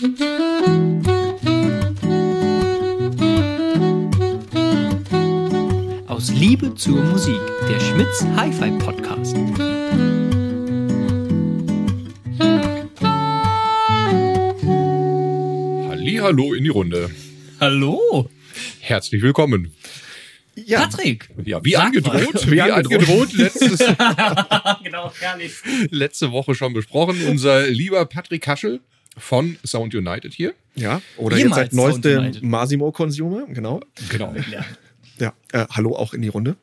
Aus Liebe zur Musik, der Schmitz Hi-Fi Podcast. Hallo in die Runde. Hallo, Herzlich willkommen. Ja, Patrick. Ja, wie Sag angedroht, mal. wie Wie angedroht, letztes, genau, herrlich. letzte Woche schon besprochen. Unser lieber Patrick Kaschel von Sound United hier. ja. Oder Jemals jetzt seit neuestem. Massimo Consumer, genau. Genau. Ja. Ja, äh, hallo auch in die Runde.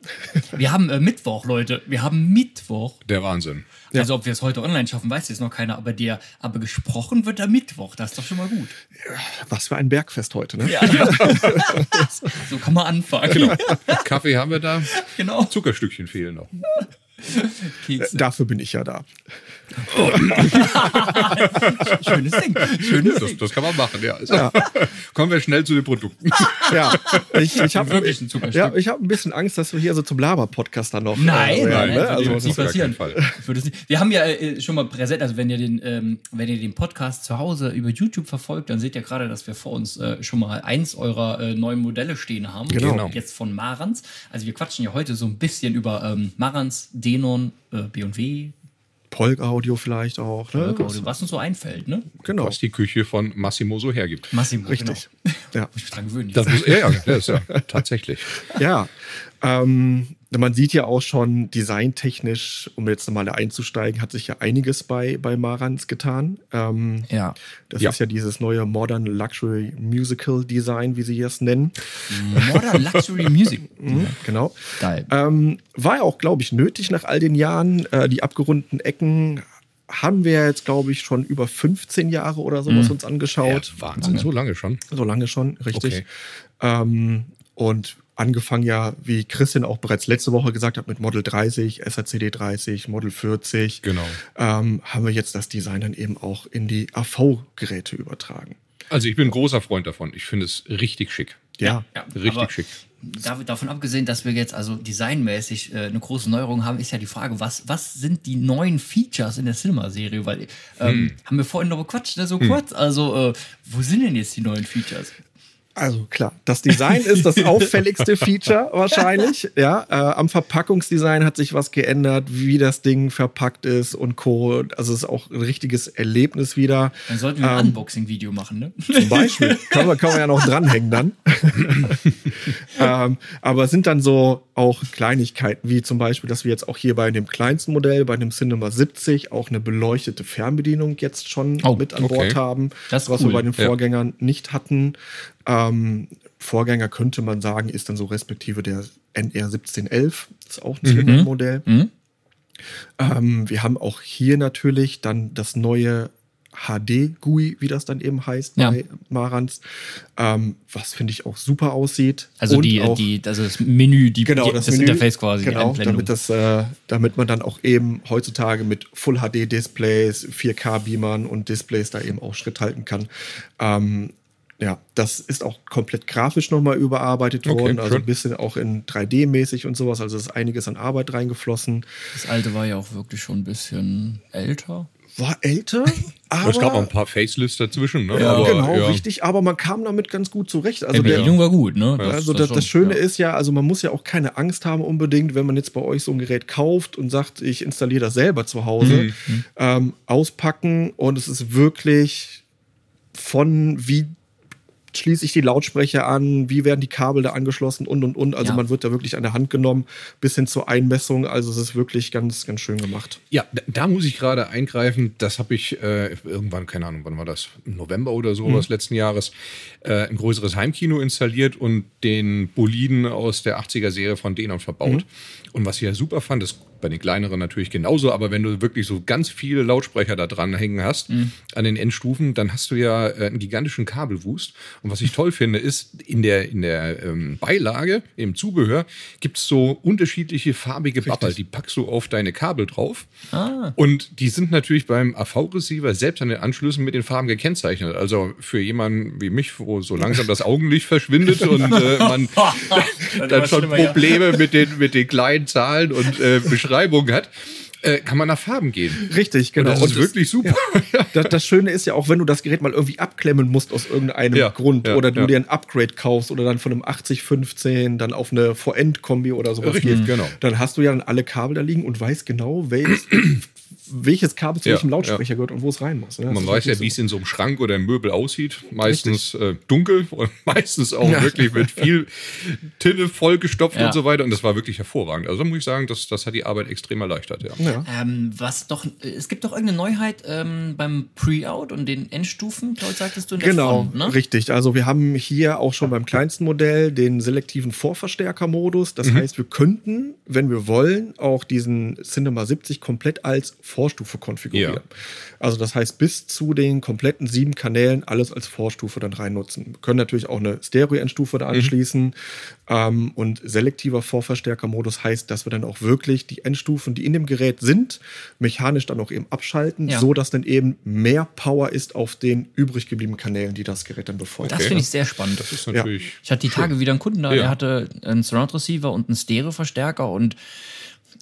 Wir haben äh, Mittwoch, Leute. Wir haben Mittwoch. Der Wahnsinn. Also ob wir es heute online schaffen, weiß jetzt noch keiner. Aber der, aber gesprochen wird am Mittwoch. Das ist doch schon mal gut. Was für ein Bergfest heute, ne? Ja. so kann man anfangen. Genau. Kaffee haben wir da. genau. Zuckerstückchen fehlen noch. Kekse. Dafür bin ich ja da. Schönes Ding. Schönes Das, Ding. das kann man machen, ja. Also, Kommen wir schnell zu den Produkten. Ja, ich, ich habe Wirklich ein Zuckerstück. ja, ich hab ein bisschen Angst, dass wir hier so zum Laber-Podcast dann noch. Nein, äh, nein, nein, ne? würde Also, nicht das auf gar passieren. Würde nicht. Wir haben ja äh, schon mal präsent, also wenn ihr den, ähm, wenn ihr den Podcast zu Hause über YouTube verfolgt, dann seht ihr gerade, dass wir vor uns äh, schon mal eins eurer äh, neuen Modelle stehen haben. Genau. Jetzt von Marantz. Also wir quatschen ja heute so ein bisschen über ähm, Marantz, Denon, äh, B&W, Polk-Audio vielleicht auch. Ne? was uns so einfällt, ne? Genau, Was die Küche von Massimo so hergibt. Massimo. richtig. Genau. Ja, ich mich dran gewöhnen. Das muss, ja, ja, das ist ja tatsächlich. ja. Ähm, man sieht ja auch schon designtechnisch, um jetzt nochmal einzusteigen, hat sich ja einiges bei, bei Marantz getan. Ähm, ja. Das Ja. ist ja dieses neue Modern Luxury Musical Design, wie sie es nennen. Modern Luxury Music. Mhm, genau. Geil. Ähm, war ja auch, glaube ich, nötig nach all den Jahren. Äh, die abgerundeten Ecken haben wir jetzt, glaube ich, schon über 15 Jahre oder sowas uns Ja, angeschaut. Wahnsinn, so lange schon. So lange schon, richtig. Okay. Ähm, und angefangen ja, wie Christian auch bereits letzte Woche gesagt hat, mit Model 30, SACD 30, Model 40. Genau. Ähm, haben wir jetzt das Design dann eben auch in die AV-Geräte übertragen. Also ich bin ein großer Freund davon. Ich finde es richtig schick. Ja, Ja, Richtig aber schick. dav- Davon abgesehen, dass wir jetzt also designmäßig äh, eine große Neuerung haben, ist ja die Frage, was, was sind die neuen Features in der Cinema-Serie? Weil ähm, Hm. haben wir vorhin noch bequatscht, ne, so kurz. Also, äh, wo sind denn jetzt die neuen Features? Also klar, das Design ist das auffälligste Feature wahrscheinlich. Ja, äh, am Verpackungsdesign hat sich was geändert, wie das Ding verpackt ist und Co. Also es ist auch ein richtiges Erlebnis wieder. Dann sollten wir ein Ähm, Unboxing-Video machen, ne? Zum Beispiel. kann, man, kann man ja noch dranhängen dann. ähm, aber es sind dann so auch Kleinigkeiten, wie zum Beispiel, dass wir jetzt auch hier bei dem kleinsten Modell, bei dem Cinema 70, auch eine beleuchtete Fernbedienung jetzt schon Oh, mit an okay. Bord haben, Das ist was cool. wir bei den Ja. Vorgängern nicht hatten. Ähm, Vorgänger könnte man sagen, ist dann so respektive der NR 1711, ist auch ein Cinema-Modell. Mhm. Ähm, wir haben auch hier natürlich dann das neue HD-GUI, wie das dann eben heißt Ja. bei Marantz, ähm, was finde ich auch super aussieht. Also Und die, auch, die, also das Menü, die, genau, das, das, Menü, Interface quasi, genau, damit das, äh, damit man dann auch eben heutzutage mit Full HD Displays, 4K Beamern und Displays da eben auch Schritt halten kann. Ähm, ja, das ist auch komplett grafisch nochmal überarbeitet Okay, worden, also schön. ein bisschen auch in 3D-mäßig und sowas. Also ist einiges an Arbeit reingeflossen. das alte war ja auch wirklich schon ein bisschen älter. War älter, aber es gab auch ein paar Facelifts dazwischen. Ne? Ja, Aber, genau, ja. richtig, aber man kam damit ganz gut zurecht. Also, Die der, Bedienung war gut, ne? also das, das Schöne ist ja, also man muss ja auch keine Angst haben unbedingt, wenn man jetzt bei euch so ein Gerät kauft und sagt, ich installiere das selber zu Hause, Mhm, ähm, auspacken und es ist wirklich von wie schließe ich die Lautsprecher an, wie werden die Kabel da angeschlossen und und und. Also Ja. man wird da wirklich an der Hand genommen, bis hin zur Einmessung. Also es ist wirklich ganz, ganz schön gemacht. Ja, da, da muss ich gerade eingreifen. Das habe ich äh, irgendwann, keine Ahnung, wann war das? Im November oder so des letzten Jahres, äh, ein größeres Heimkino installiert und den Boliden aus der 80er-Serie von Denon verbaut. Und was ich ja super fand, ist bei den kleineren natürlich genauso, aber wenn du wirklich so ganz viele Lautsprecher da dran hängen hast, an den Endstufen, dann hast du ja äh, einen gigantischen Kabelwust. Und was ich toll finde, ist, in der, in der ähm, Beilage, im Zubehör, gibt's so unterschiedliche farbige Babbel. Die packst du auf deine Kabel drauf. Und die sind natürlich beim AV-Receiver selbst an den Anschlüssen mit den Farben gekennzeichnet. Also für jemanden wie mich, wo so langsam das Augenlicht verschwindet und äh, man dann schon Probleme mit den, mit den kleinen Zahlen und äh, Beschreibungen hat. äh, kann man nach Farben gehen. Richtig, genau. Und das ist wirklich super. Ja. Das, das Schöne ist ja auch, wenn du das Gerät mal irgendwie abklemmen musst aus irgendeinem Ja, Grund ja, oder du dir ein Upgrade kaufst oder dann von einem 8015 dann auf eine VN-Kombi oder sowas Richtig, gehst, genau. dann hast du ja dann alle Kabel da liegen und weißt genau, welches, welches Kabel zu Ja, welchem Lautsprecher gehört und wo es rein muss. ne? Man weiß ja, wie es in so einem Schrank oder im Möbel aussieht. Meistens äh, dunkel und meistens auch wirklich mit viel Tinne vollgestopft Ja. und so weiter. Und das war wirklich hervorragend. Also da muss ich sagen, das, das hat die Arbeit extrem erleichtert. Ja. Ja. Ähm, was doch, es gibt doch irgendeine Neuheit ähm, beim Pre-Out und den Endstufen, glaube ich, sagtest du in der Genau, Front, ne? richtig. Also wir haben hier auch schon beim kleinsten Modell den selektiven Vorverstärkermodus. Das heißt, wir könnten, wenn wir wollen, auch diesen Cinema 70 komplett als Vorstufe konfigurieren. Ja. Also das heißt, bis zu den kompletten sieben Kanälen alles als Vorstufe dann rein nutzen. Wir können natürlich auch eine Stereo-Endstufe da anschließen. Ähm, und selektiver Vorverstärkermodus heißt, dass wir dann auch wirklich die Endstufen, die in dem Gerät sind, mechanisch dann auch eben abschalten, Ja. so dass dann eben mehr Power ist auf den übrig gebliebenen Kanälen, die das Gerät dann befeuert. Das finde ich sehr spannend. Das ist natürlich. Ich hatte die Tage wieder einen Kunden da, Ja. der hatte einen Surround Receiver und einen Stereo-Verstärker und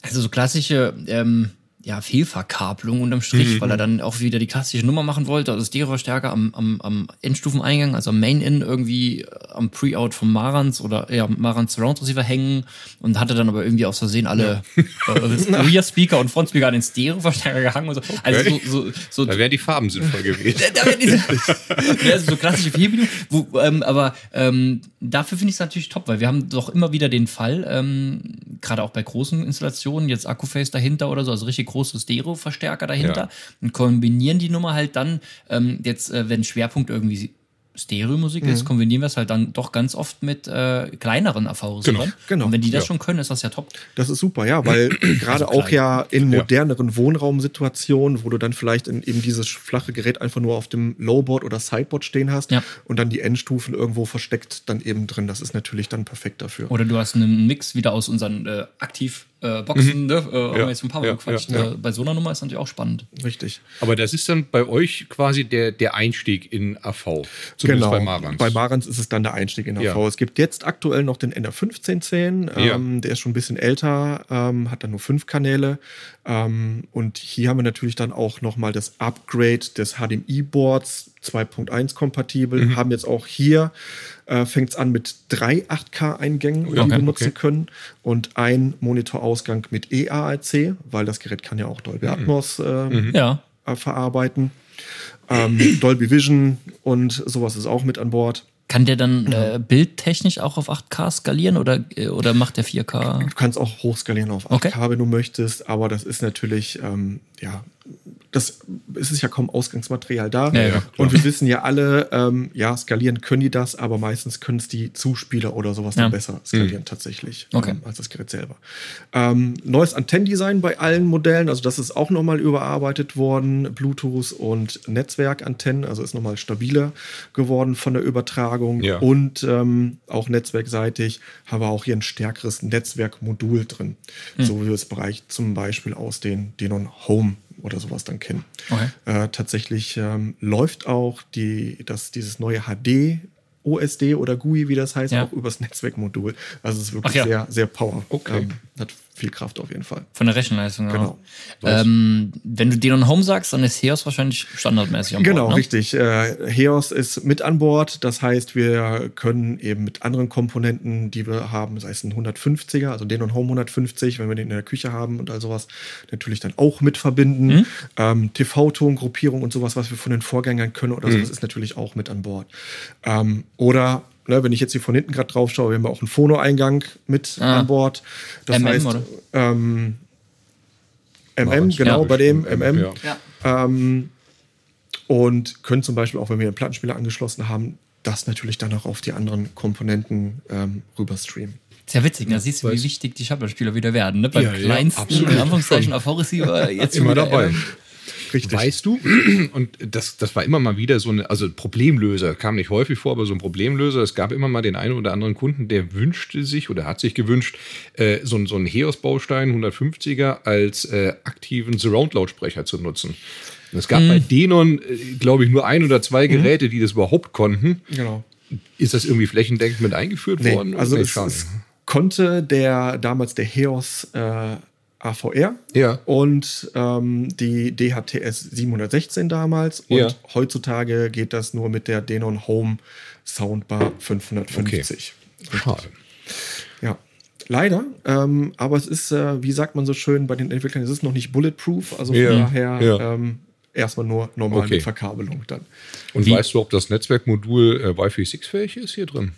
also so klassische ähm, ja, Fehlverkabelung unterm Strich, weil er dann auch wieder die klassische Nummer machen wollte, also Stereo-Verstärker am, am, am Endstufeneingang, also am Main-In irgendwie äh, am Pre-Out vom Marans oder ja, Marans Surround Receiver hängen und hatte dann aber irgendwie aus Versehen alle äh, Rear-Speaker und Front-Speaker an den Stereo-Verstärker gehangen und so. Also so, so, so Da wären die Farben sinnvoll gewesen. da diese, ja, also so klassische Fehrbedienung. Wo, ähm, aber ähm, dafür finde ich es natürlich top, weil wir haben doch immer wieder den Fall, ähm, gerade auch bei großen Installationen, jetzt Akkuface dahinter oder so, also richtig große Stereo-Verstärker dahinter Ja. und kombinieren die Nummer halt dann, ähm, jetzt, äh, wenn Schwerpunkt irgendwie Stereo-Musik ist, Mhm. kombinieren wir es halt dann doch ganz oft mit äh, kleineren AV-Receivern. genau. Und wenn die das Ja. schon können, ist das ja top. Das ist super, ja, weil gerade auch klein. ja in Ja. moderneren Wohnraumsituationen, wo du dann vielleicht in eben dieses flache Gerät einfach nur auf dem Lowboard oder Sideboard stehen hast Ja. und dann die Endstufen irgendwo versteckt dann eben drin. Das ist natürlich dann perfekt dafür. Oder du hast einen Mix wieder aus unseren äh, Aktiv- äh, Boxen, ne? Äh, haben wir Ja, jetzt ein paar Mal ja, gequatscht. ja, ja. Äh, bei so einer Nummer ist natürlich auch spannend. Richtig. Aber das ist dann bei euch quasi der, der Einstieg in AV. Zumindest bei Marans. Genau. Bei Marans ist es dann der Einstieg in AV. Ja. Es gibt jetzt aktuell noch den NR1510, ähm, der ist schon ein bisschen älter, ähm, hat dann nur fünf Kanäle. Ähm, und hier haben wir natürlich dann auch nochmal das Upgrade des HDMI-Boards 2.1 kompatibel. Mhm. Haben jetzt auch hier, äh, fängt es an mit drei 8K-Eingängen, die Okay, wir nutzen okay. können und ein Monitorausgang mit EARC, weil das Gerät kann ja auch Mhm. Dolby Atmos äh, Ja. äh, verarbeiten. Ähm, Dolby Vision und sowas ist auch mit an Bord. Kann der dann äh, bildtechnisch auch auf 8K skalieren oder, äh, oder macht der 4K? Du kannst auch hochskalieren auf 8K, Okay. wenn du möchtest, aber das ist natürlich, ähm, ja, das es ist ja kaum Ausgangsmaterial da. Ja, ja, und wir wissen ja alle, ähm, ja, skalieren können die das, aber meistens können es die Zuspieler oder sowas Ja. dann besser skalieren tatsächlich Okay. ähm, als das Gerät selber. Ähm, neues Antennendesign bei allen Modellen, also das ist auch nochmal überarbeitet worden, Bluetooth und Netzwerkantennen, also ist nochmal stabiler geworden von der Übertragung Ja. und ähm, auch netzwerkseitig haben wir auch hier ein stärkeres Netzwerkmodul drin, Hm. so wie wir es Bereich zum Beispiel aus den Denon Home oder sowas dann kennen. Okay. Äh, tatsächlich ähm, läuft auch die, das, dieses neue HD OSD oder GUI, wie das heißt, Ja. auch übers Netzwerkmodul. Also es ist wirklich ja. sehr, sehr power. Okay. Ähm, hat viel Kraft auf jeden Fall. Von der Rechenleistung, Genau. Ja. Ähm, wenn du Denon Home sagst, dann ist Heos wahrscheinlich standardmäßig am Genau, Bord, ne? richtig. Äh, Heos ist mit an Bord. Das heißt, wir können eben mit anderen Komponenten, die wir haben, sei es ein 150er, also den und Home 150, wenn wir den in der Küche haben und all sowas, natürlich dann auch mit verbinden. Mhm. Ähm, TV-Ton-Gruppierung und sowas, was wir von den Vorgängern können oder Mhm. sowas, ist natürlich auch mit an Bord. Ähm, oder Ne, wenn ich jetzt hier von hinten gerade drauf schaue, wir haben auch einen Phono-Eingang mit Ah. an Bord. Das MM, heißt, oder? ähm, MM, genau, ja. bei dem MM, MM. ja. Ja. Ähm, und können zum Beispiel auch, wenn wir einen Plattenspieler angeschlossen haben, das natürlich dann auch auf die anderen Komponenten ähm, rüber streamen. Ist ja witzig, da siehst du, wie wichtig die Shuttle-Spieler wieder werden. Ne? Beim Ja, ja, kleinsten, absolut. in Anführungszeichen, AV-Receiver, jetzt Immer wieder, dabei. Richtig. Weißt du, und das, das war immer mal wieder so eine, also Problemlöser, kam nicht häufig vor, aber so ein Problemlöser. Es gab immer mal den einen oder anderen Kunden, der wünschte sich oder hat sich gewünscht, äh, so, ein- so einen Heos-Baustein 150er als äh, aktiven Surround-Lautsprecher zu nutzen. Und es gab bei Denon, äh, glaube ich, nur ein oder zwei Geräte, die das überhaupt konnten. Genau. Ist das irgendwie flächendeckend mit eingeführt Nee, worden? also Nee, es, es konnte der damals der Heos äh, AVR Ja. und ähm, die DHTS 716 damals. Und Ja. heutzutage geht das nur mit der Denon Home Soundbar 550. Schade. Ja. Leider, ähm, aber es ist, äh, wie sagt man so schön bei den Entwicklern, es ist noch nicht bulletproof, also von Ja, daher ja. ähm, erstmal nur normal Okay. mit Verkabelung dann. Und Wie- weißt du, ob das Netzwerkmodul äh, Wi-Fi 6 fähig ist hier drin?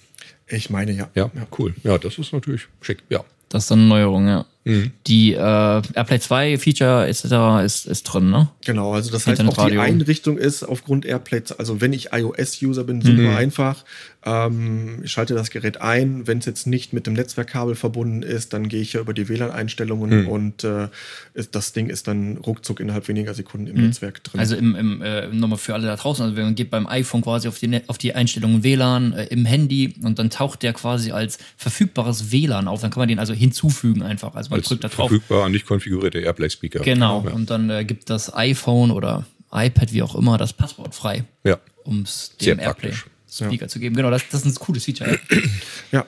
Ich meine ja. Ja, cool. Ja, das ist natürlich schick. Ja. Das ist dann eine Neuerung, ja. Mhm. Die äh, AirPlay 2 Feature etc. ist, ist drin, ne? Genau, also das heißt auch die. Einrichtung ist aufgrund Airplay, also wenn ich iOS-User bin, super Mhm. einfach. Ähm, ich schalte das Gerät ein. Wenn es jetzt nicht mit dem Netzwerkkabel verbunden ist, dann gehe ich ja über die WLAN-Einstellungen Mhm. und äh, ist, das Ding ist dann ruckzuck innerhalb weniger Sekunden im Netzwerk drin. Also im, im äh, nochmal für alle da draußen, also wenn man geht beim iPhone quasi auf die, auf die Einstellungen WLAN äh, im Handy und dann taucht der quasi als verfügbares WLAN auf, dann kann man den also hinzufügen einfach. Also man Als drückt da drauf. verfügbar, nicht konfigurierte Airplay-Speaker. Genau. Ja. Und dann äh, gibt das iPhone oder iPad, wie auch immer, das Passwort frei, ja. um es dem Airplay praktisch. Speaker zu geben. Genau, das, das ist ein cooles Feature. Ja. Ja,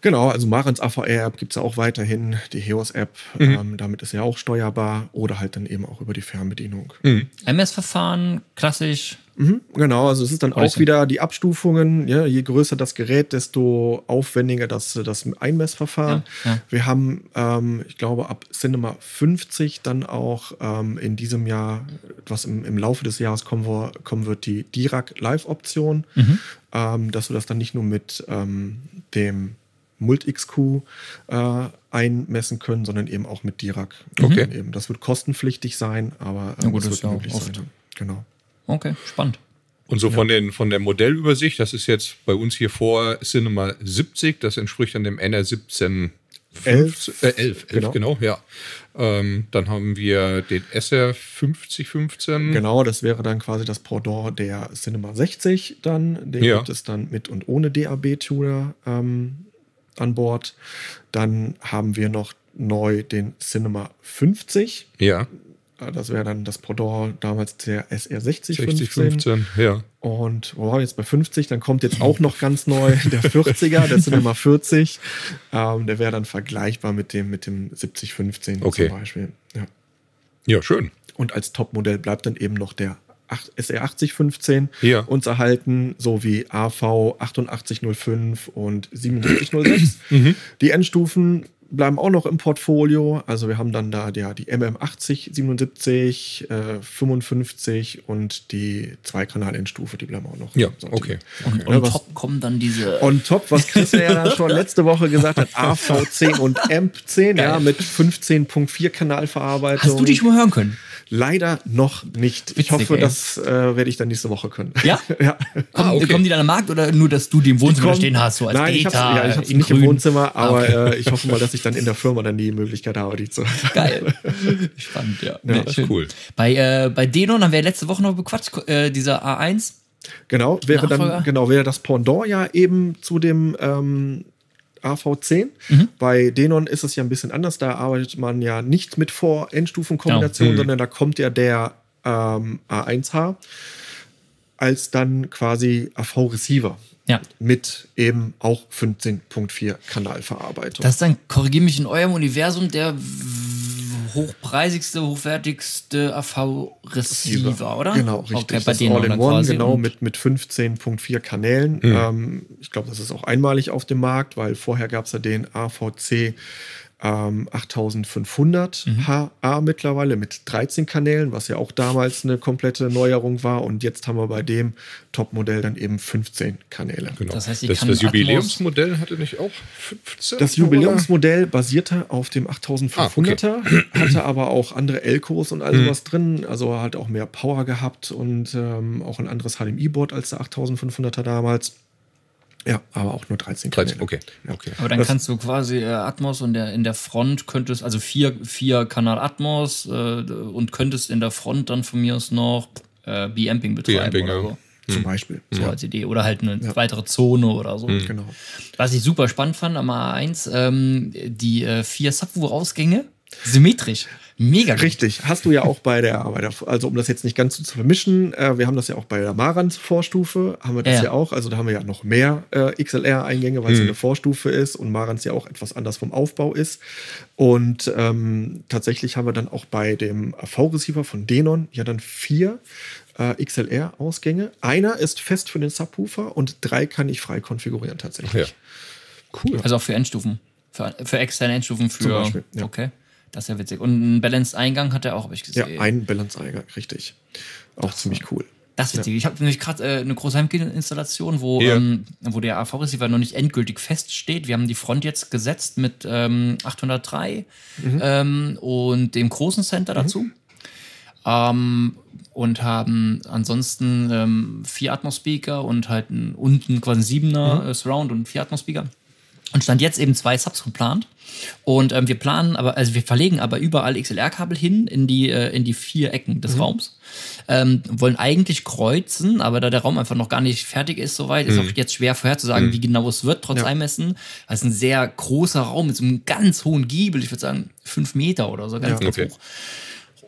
genau. Also Marens AVR-App gibt es ja auch weiterhin, die HEOS-App, Mhm. ähm, damit ist ja auch steuerbar oder halt dann eben auch über die Fernbedienung. Mhm. MS-Verfahren, klassisch. Mhm, genau, also es ist dann auch wieder die Abstufungen. Ja, je größer das Gerät, desto aufwendiger das, das Einmessverfahren. Ja, ja. Wir haben, ähm, ich glaube, ab Cinema 50 dann auch ähm, in diesem Jahr, was im, im Laufe des Jahres kommen, wo, kommen wird, die Dirac Live-Option, Mhm. ähm, dass wir das dann nicht nur mit ähm, dem Mult-XQ äh, einmessen können, sondern eben auch mit Dirac. Okay. Eben, das wird kostenpflichtig sein, aber Ja gut, es das ist wird ja möglich sein. Genau. Okay, spannend. Und so von, den, von der Modellübersicht, das ist jetzt bei uns hier vor Cinema 70, das entspricht dann dem NR17 Elf. äh, 11, 11 Genau. genau. ja. Ähm, dann haben wir den SR 5015. Genau, das wäre dann quasi das Pendant der Cinema 60 dann. Den Ja. gibt es dann mit und ohne DAB-Tuner ähm, an Bord. Dann haben wir noch neu den Cinema 50. Ja, Das wäre dann das Pendant damals der SR 60 60, 15. 15, ja. Und wo waren wir jetzt bei 50? Dann kommt jetzt auch noch ganz neu der 40er, der Cinema 40. Ähm, der wäre dann vergleichbar mit dem, mit dem 7015 Okay. zum Beispiel. Ja. Ja, schön. Und als Topmodell bleibt dann eben noch der ach- SR8015 Ja. uns erhalten, sowie AV 8805 und 7706. Mhm. Die Endstufen bleiben auch noch im Portfolio. Also wir haben dann da ja, die MM80, 77, äh, 55 und die Zweikanal-Endstufe, die bleiben auch noch. Ja, okay. Und okay. on top kommen dann diese. On top, was Chris ja schon letzte Woche gesagt hat, AV10 und AMP10, ja, mit 15.4 Kanalverarbeitung. Hast du die schon mal hören können? Leider noch nicht. Ich hoffe, ey. das äh, werde ich dann nächste Woche können. Ja? ja. Kommen, Ah, okay. kommen die dann am Markt oder nur, dass du die im Wohnzimmer Kommen- stehen hast, so als Nein, ich hab's, Beta ja, ich nicht im grün? Wohnzimmer, Ah, aber okay. äh, ich hoffe mal, dass ich dann in der Firma dann die Möglichkeit habe, die zu. Geil. Spannend, ja. Ja, das ist cool. Bei, äh, bei Denon haben wir letzte Woche noch bequatscht, äh, dieser A1. Genau, wäre Nachfolger? dann genau wäre das Pendant ja eben zu dem ähm, AV10. Mhm. Bei Denon ist es ja ein bisschen anders. Da arbeitet man ja nicht mit Vor-Endstufenkombination, Genau. sondern da kommt ja der ähm, A1H als dann quasi AV-Receiver Ja. mit eben auch 15.4 Kanalverarbeitung. Das ist dann, korrigiere mich, in eurem Universum der hochpreisigste, hochwertigste AV-Receiver, oder? Genau, richtig. Okay, bei das denen dann All-in-One, genau, mit, mit 15.4 Kanälen. Mhm. Ähm, ich glaube, das ist auch einmalig auf dem Markt, weil vorher gab es ja den AVC ähm, 8500 Mhm. HA mittlerweile mit 13 Kanälen, was ja auch damals eine komplette Neuerung war. Und jetzt haben wir bei dem Topmodell dann eben 15 Kanäle. Genau. Das heißt, das, kann das Jubiläumsmodell hatte nicht auch 15? Das Jubiläumsmodell basierte auf dem 8500er, Ah, hatte aber auch andere Elcos und Mhm. all sowas drin, also hat auch mehr Power gehabt und ähm, auch ein anderes HDMI-Board als der 8500er damals. Ja, aber auch nur 13 13, Kanäle. okay. okay. Aber dann Das- kannst du quasi äh, Atmos und der, in der Front könntest, also vier, vier Kanal Atmos äh, und könntest in der Front dann von mir aus noch äh, B-Amping betreiben B-Amping, oder ja. so. Zum Beispiel. So Ja, als Idee. Oder halt eine Ja. weitere Zone oder so. genau. Was ich super spannend fand am A1, ähm, die äh, vier Subwoofer-Ausgänge symmetrisch. Mega. Richtig, hast du ja auch bei der, bei der also um das jetzt nicht ganz so zu vermischen, äh, wir haben das ja auch bei der Marans Vorstufe, haben wir das ja, Ja. auch, also da haben wir ja noch mehr äh, XLR-Eingänge, weil es Mhm. eine Vorstufe ist und Marans ja auch etwas anders vom Aufbau ist. Und ähm, tatsächlich haben wir dann auch bei dem V-Receiver von Denon ja dann vier äh, XLR-Ausgänge. Einer ist fest für den Subwoofer und drei kann ich frei konfigurieren tatsächlich. Ja. Cool. Also auch für Endstufen. Für, für externe Endstufen für. Zum Beispiel, ja. Okay. Das ist ja witzig. Und einen Balanced Eingang hat er auch, habe ich Ja, gesehen. ein Balance-Eingang, richtig. Auch ziemlich cool. Das ist witzig. Ich habe nämlich gerade äh, eine große Heimkino-Installation, wo, Ja. ähm, wo der AV-Receiver noch nicht endgültig feststeht. Wir haben die Front jetzt gesetzt mit ähm, 803 ähm, und dem großen Center dazu. Ähm, und haben ansonsten ähm, vier Atmos-Speaker und halt einen, unten quasi ein Siebener äh, Surround und vier Atmos-Speaker. Und stand jetzt eben zwei Subs geplant. Und ähm, wir planen aber, also wir verlegen aber überall XLR-Kabel hin in die, äh, in die vier Ecken des Raums. Ähm, wollen eigentlich kreuzen, aber da der Raum einfach noch gar nicht fertig ist, soweit, ist auch jetzt schwer vorherzusagen, wie genau es wird, trotz Ja. Einmessen. Weil es ein sehr großer Raum mit so einem ganz hohen Giebel, ich würde sagen fünf Meter oder so, ganz, Ja. ganz Okay. hoch.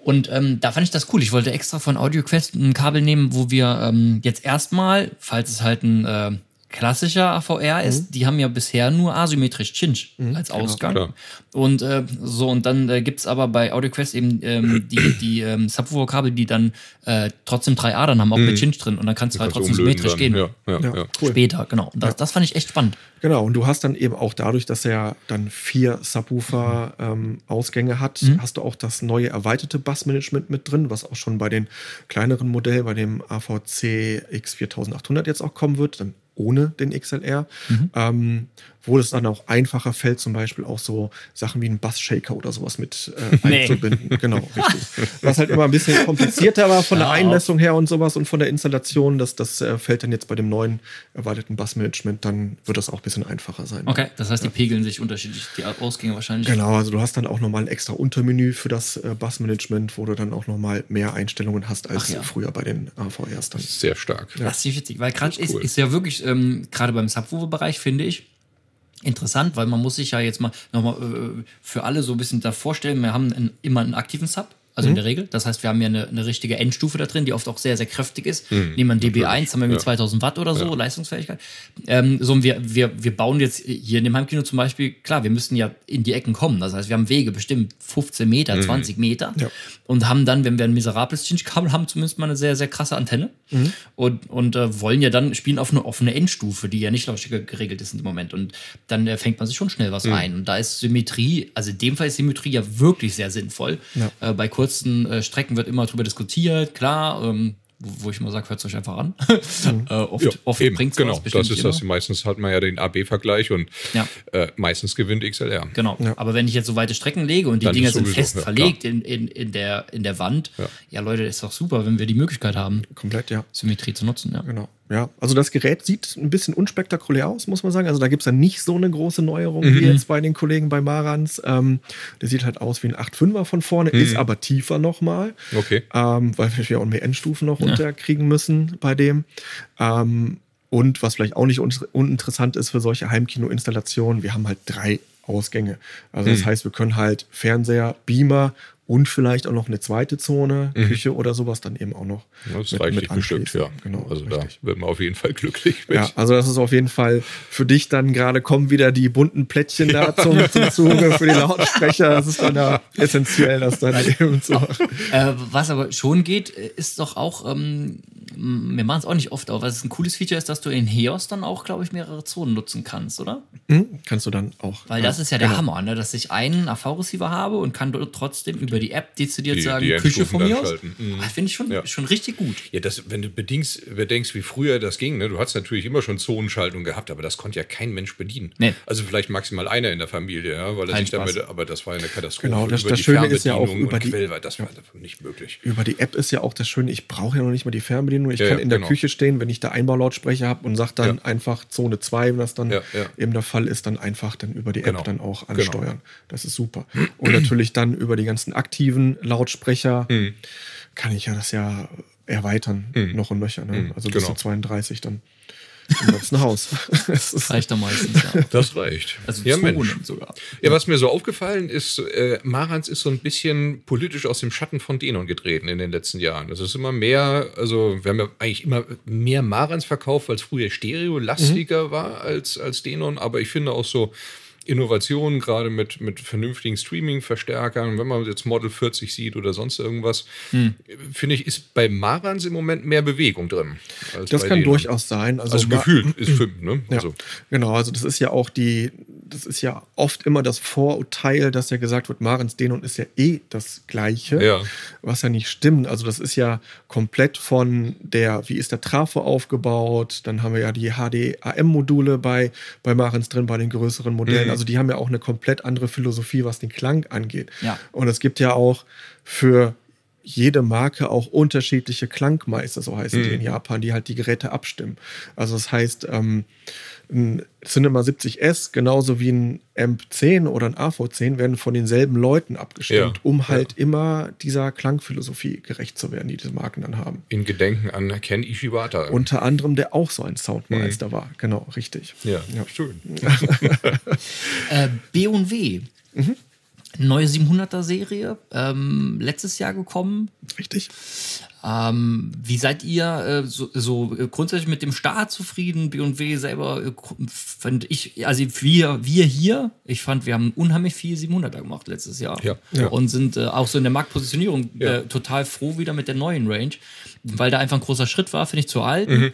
Und ähm, da fand ich das cool. Ich wollte extra von AudioQuest ein Kabel nehmen, wo wir ähm, jetzt erstmal, falls es halt ein äh, klassischer AVR ist, die haben ja bisher nur asymmetrisch Cinch als Ausgang. klar. Und äh, so, und dann äh, gibt's aber bei AudioQuest eben ähm, die, die ähm, Subwoofer-Kabel, die dann äh, trotzdem drei Adern haben, auch mit Cinch drin. Und dann kannst du halt trotzdem symmetrisch dann. gehen. Ja, ja, Ja, ja. cool. Später, genau. Und das, das fand ich echt spannend. Genau, und du hast dann eben auch dadurch, dass er dann vier Subwoofer-Ausgänge hat, Mhm. hast du auch das neue erweiterte Bassmanagement mit drin, was auch schon bei den kleineren Modellen, bei dem AVC X4800 jetzt auch kommen wird, dann ohne den XLR, Mhm. ähm, wo es dann auch einfacher fällt, zum Beispiel auch so Sachen wie einen Bassshaker oder sowas mit äh, Nee. einzubinden. Genau, richtig. Was halt immer ein bisschen komplizierter war von der Ja. Einmessung her und sowas und von der Installation, das, das äh, fällt dann jetzt bei dem neuen erweiterten Bassmanagement, dann wird das auch ein bisschen einfacher sein. Okay, das heißt, die pegeln sich unterschiedlich, die Ausgänge wahrscheinlich. Genau, also du hast dann auch nochmal ein extra Untermenü für das äh, Bassmanagement, wo du dann auch nochmal mehr Einstellungen hast als ja. früher bei den AVRs dann. Sehr stark. Das ist witzig, weil gerade Das ist ist, cool. ist ja wirklich, ähm, gerade beim Subwoofer-Bereich, finde ich, interessant, weil man muss sich ja jetzt mal nochmal äh, für alle so ein bisschen da vorstellen, wir haben einen, immer einen aktiven Sub, also Mhm. in der Regel. Das heißt, wir haben ja eine, eine richtige Endstufe da drin, die oft auch sehr, sehr kräftig ist. Nehmen wir einen DB1, haben wir mit Mhm. Ja. 2000 Watt oder so, Leistungsfähigkeit. Ähm, so, wir, wir, wir bauen jetzt hier in dem Heimkino zum Beispiel, klar, wir müssen ja in die Ecken kommen. Das heißt, wir haben Wege bestimmt 15 Mhm. Meter, 20 Meter Ja. und haben dann, wenn wir ein miserables Cinch-Kabel haben, zumindest mal eine sehr, sehr krasse Antenne und, und äh, wollen ja dann spielen auf eine offene Endstufe, die ja nicht Lautstärke geregelt ist dem Moment. Und dann äh, fängt man sich schon schnell was ein. Und da ist Symmetrie, also in dem Fall ist Symmetrie ja wirklich sehr sinnvoll. Ja. Äh, bei kurzen äh, Strecken wird immer drüber diskutiert, klar. Ähm, wo ich immer sage, hört es euch einfach an. äh, oft Ja, oft eben, bringt's genau. Das ist immer. das. Meistens hat man ja den AB-Vergleich und Ja. äh, meistens gewinnt XLR. Genau. Ja. Aber wenn ich jetzt so weite Strecken lege und die Dann Dinger sind fest verlegt in, in, in, der, in der Wand, ja. Ja. Leute, ist doch super, wenn wir die Möglichkeit haben, Komplett, ja. Symmetrie zu nutzen. Ja. Genau. Ja, also das Gerät sieht ein bisschen unspektakulär aus, muss man sagen. Also da gibt es dann nicht so eine große Neuerung wie jetzt bei den Kollegen bei Marans. Ähm, der sieht halt aus wie ein 8.5er von vorne, ist aber tiefer nochmal. Okay. ähm, weil wir ja auch mehr Endstufen noch unterkriegen müssen bei dem. Ähm, und was vielleicht auch nicht un uninteressant ist für solche Heimkino-Installationen, wir haben halt drei Ausgänge. Also das heißt, wir können halt Fernseher, Beamer und vielleicht auch noch eine zweite Zone, Küche oder sowas dann eben auch noch. Das ist mit- reichlich mit bestückt, ja. Genau, also richtig. da wird man auf jeden Fall glücklich mit. Ja, also das ist auf jeden Fall für dich dann gerade kommen wieder die bunten Plättchen da zum, zum Zuge für die Lautsprecher. Das ist dann ja essentiell, das dann eben machen. Äh, was aber schon geht, ist doch auch, ähm, wir machen es auch nicht oft, aber was ein cooles Feature ist, dass du in Heos dann auch, glaube ich, mehrere Zonen nutzen kannst, oder? Hm? Kannst du dann auch. Weil das ist ja der genau. Hammer, ne? dass ich einen AV-Receiver habe und kann dort trotzdem über die App dezidiert Die- sagen, die Küche von mir aus. Mhm. Ah, Finde ich schon, Ja. schon richtig gut. Ja, das, wenn du bedingst, bedenkst, wie früher das ging, ne? du hast natürlich immer schon Zonenschaltung gehabt, aber das konnte ja kein Mensch bedienen. Nee. Also vielleicht maximal einer in der Familie, ja, weil er sich damit, aber das war eine Katastrophe. Genau, das- Über das die Schöne ist ja auch Fernbedienung über und die- Quellware, das war nicht möglich. Über die App ist ja auch das Schöne, ich brauche ja noch nicht mal die Fernbedienung. Ich Ja, kann ja, in der genau. Küche stehen, wenn ich da Einbaulautsprecher habe und sage dann Ja. einfach Zone 2, wenn das dann Ja, ja. eben der Fall ist, dann einfach dann über die Genau. App dann auch Genau. ansteuern. Das ist super. Und natürlich dann über die ganzen aktiven Lautsprecher Mhm. kann ich ja das ja erweitern, noch und nöcher. Ne? Also bis genau. zu 32 dann. Das ist ein Haus. Das reicht doch meistens, ja. Das reicht. Also ja, Mensch. Sogar. Ja, was mir so aufgefallen ist, äh, Marantz ist so ein bisschen politisch aus dem Schatten von Denon getreten in den letzten Jahren. Es ist immer mehr, also wir haben ja eigentlich immer mehr Marantz verkauft, weil es früher Stereo-lastiger war als, als Denon, aber ich finde auch so Innovationen, gerade mit, mit vernünftigen Streaming-Verstärkern, wenn man jetzt Model 40 sieht oder sonst irgendwas, finde ich, ist bei Marantz im Moment mehr Bewegung drin. Das kann Denon. durchaus sein. Also, Also gefühlt ist Film, ne? Ja, Also, genau. Also das ist ja auch die, das ist ja oft immer das Vorurteil, dass ja gesagt wird, Marens Denon ist ja eh das Gleiche, Ja. was ja nicht stimmt. Also das ist ja komplett von der, wie ist der Trafo aufgebaut, dann haben wir ja die HDAM-Module bei, bei Marens drin, bei den größeren Modellen. Also die haben ja auch eine komplett andere Philosophie, was den Klang angeht. Ja. Und es gibt ja auch für jede Marke auch unterschiedliche Klangmeister, so heißen die in Japan, die halt die Geräte abstimmen. Also das heißt, ähm, ein Cinema 70S genauso wie ein AMP10 oder ein AV10 werden von denselben Leuten abgestimmt, Ja. um halt immer dieser Klangphilosophie gerecht zu werden, die diese Marken dann haben. in Gedenken an Ken Ishiwata. Unter anderem, der auch so ein Soundmeister war. Genau, richtig. ja, Ja. schön. Äh, B&W. Mhm. Neue 700er Serie, ähm, letztes Jahr gekommen. Richtig. Ähm, wie seid ihr äh, so, so äh, grundsätzlich mit dem Start zufrieden? B&W selber äh, fand ich, also wir, wir hier, ich fand, wir haben unheimlich viel 700er gemacht letztes Jahr. Ja, ja. Und sind äh, auch so in der Marktpositionierung Ja. äh, total froh wieder mit der neuen Range, weil da einfach ein großer Schritt war, finde ich, zu alt. Mhm.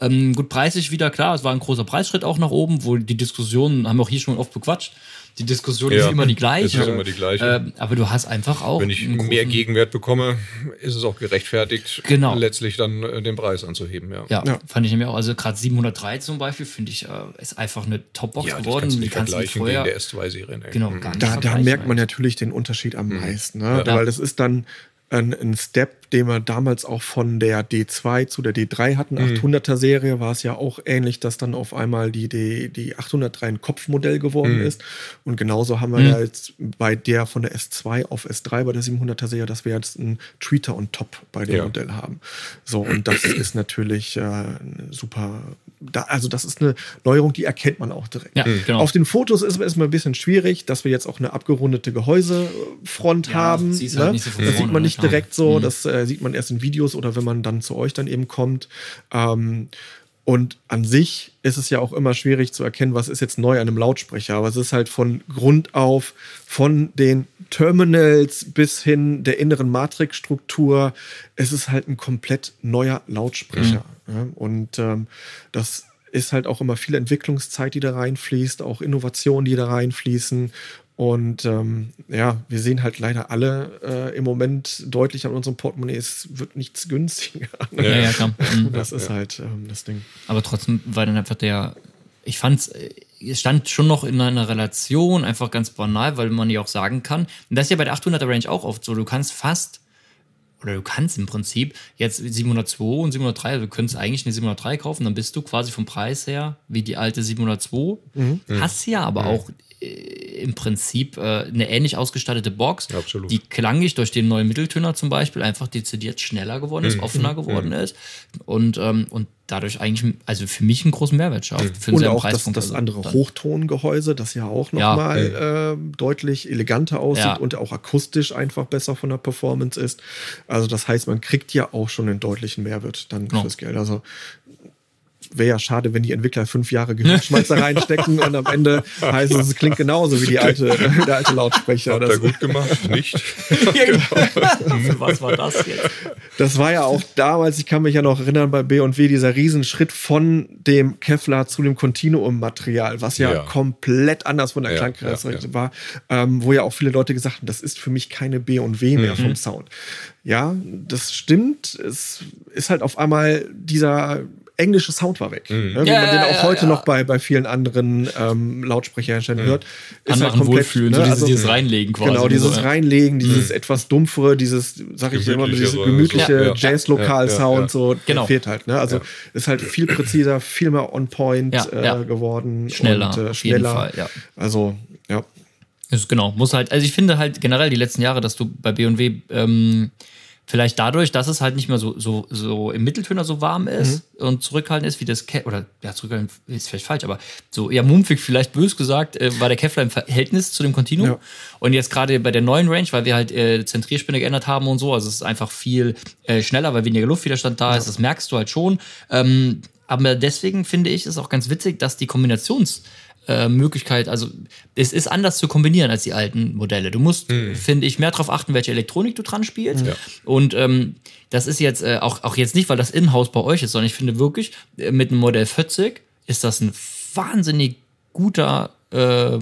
Ähm, gut, preislich wieder, klar, es war ein großer Preisschritt auch nach oben, wo die Diskussionen, haben wir auch hier schon oft bequatscht, die Diskussion Ja, ist immer die gleiche. es ist immer die gleiche. Ähm, aber du hast einfach auch. Wenn ich einen mehr Gegenwert bekomme, ist es auch gerechtfertigt, Genau. letztlich dann äh, den Preis anzuheben. Ja, Ja, Ja. fand ich nämlich auch. Also gerade 703 zum Beispiel, finde ich, äh, ist einfach eine Top-Box Ja, geworden. kannst du Die nicht kannst du vergleichen vorher. gegen der S2-Serie. ne? Genau, Mhm. gar nicht Da, da merkt man halt. natürlich den Unterschied am meisten, ne? Ja. weil das ist dann ein, ein Step, den wir damals auch von der D2 zu der D3 hatten. 800er Serie war es ja auch ähnlich, dass dann auf einmal die, die, die 803 ein Kopfmodell geworden ist. Und genauso haben wir ja jetzt bei der von der S2 auf S3 bei der 700er Serie, dass wir jetzt einen Tweeter on top bei dem Ja. Modell haben. So, und das ist natürlich äh, super, da, also das ist eine Neuerung, die erkennt man auch direkt. Ja, genau. Auf den Fotos ist es erstmal ein bisschen schwierig, dass wir jetzt auch eine abgerundete Gehäusefront Ja, haben. halt ne? nicht so das sieht man ne, nicht direkt so, das äh, sieht man erst in Videos oder wenn man dann zu euch dann eben kommt. Ähm, und an sich ist es ja auch immer schwierig zu erkennen, was ist jetzt neu an einem Lautsprecher. Aber es ist halt von Grund auf, von den Terminals bis hin der inneren Matrixstruktur, es ist halt ein komplett neuer Lautsprecher. Ja? Und ähm, das ist halt auch immer viel Entwicklungszeit, die da reinfließt, auch Innovationen, die da reinfließen. Und ähm, ja, wir sehen halt leider alle äh, im Moment deutlich an unserem Portemonnaie, es wird nichts günstiger. Ja, ja, klar. Mhm. Das ist halt ähm, das Ding. Aber trotzdem war dann einfach der, ich fand's, äh, es stand schon noch in einer Relation, einfach ganz banal, weil man ja auch sagen kann, und das ist ja bei der 800er Range auch oft so, du kannst fast, oder du kannst im Prinzip jetzt 702 und 703, also du könntest eigentlich eine 703 kaufen, dann bist du quasi vom Preis her wie die alte 702, hast ja aber auch äh, im Prinzip äh, eine ähnlich ausgestattete Box, Absolut. die klanglich durch den neuen Mitteltöner zum Beispiel einfach dezidiert schneller geworden ist, offener geworden ist. Und, ähm, und dadurch eigentlich, also für mich einen großen Mehrwert schafft. Für Und auch das, das Also andere dann- Hochtongehäuse, das ja auch Ja. nochmal äh, deutlich eleganter aussieht Ja. und auch akustisch einfach besser von der Performance ist. Also das heißt, man kriegt ja auch schon einen deutlichen Mehrwert dann Genau. fürs Geld. Also wäre ja schade, wenn die Entwickler fünf Jahre Gehirnschmalz da reinstecken und am Ende heißt es, es klingt genauso wie die alte, der alte Lautsprecher. Habt ihr Das, gut gemacht? Nicht? Ja, genau. Was war das jetzt? das war ja auch damals, ich kann mich ja noch erinnern, bei B&W dieser Riesenschritt von dem Kevlar zu dem Continuum-Material, was ja, Ja. komplett anders von der Ja, Klangcharakteristik ja, ja. war, ähm, wo ja auch viele Leute gesagt haben, das ist für mich keine B&W mehr Mhm. vom Sound. Ja, das stimmt. Es ist halt auf einmal dieser englische Sound war weg. Mhm. Ne, wie Ja, man den ja, auch ja, heute ja. noch bei, bei vielen anderen ähm, Lautsprecherherstellern hört. Ist An halt machen Wohlfühlen, so ne, dieses, also- dieses Reinlegen quasi. Genau, dieses so, ja. Reinlegen, dieses etwas dumpfere, dieses, sag ich immer, dieses gemütliche so. Ja. Jazz-Lokal-Sound, Ja, ja, ja. so, Genau. fehlt halt. Ne? Also ist halt viel präziser, viel mehr on-point Ja, äh, ja. geworden. Schneller, und, äh, auf jeden schneller. Fall, ja. Also, ja. Ist, genau, muss halt, also ich finde halt generell die letzten Jahre, dass du bei B&W ähm, Vielleicht dadurch, dass es halt nicht mehr so, so, so im Mitteltöner so warm ist mhm. und zurückhaltend ist, wie das Ke oder ja, zurückhaltend ist vielleicht falsch, aber so eher mumpfig, vielleicht bös gesagt, äh, war der Kevlar im Verhältnis zu dem Continuum. Ja. Und jetzt gerade bei der neuen Range, weil wir halt äh, Zentrierspinne geändert haben und so, also es ist einfach viel äh, schneller, weil weniger Luftwiderstand da ja. ist, das merkst du halt schon. Ähm, aber deswegen finde ich es auch ganz witzig, dass die Kombinations- äh, Möglichkeit, also es ist anders zu kombinieren als die alten Modelle. Du musst, mhm. finde ich, mehr darauf achten, welche Elektronik du dran spielst. Ja. Und ähm, das ist jetzt äh, auch, auch jetzt nicht, weil das Inhouse bei euch ist, sondern ich finde wirklich, äh, mit einem Modell 40 ist das ein wahnsinnig guter äh,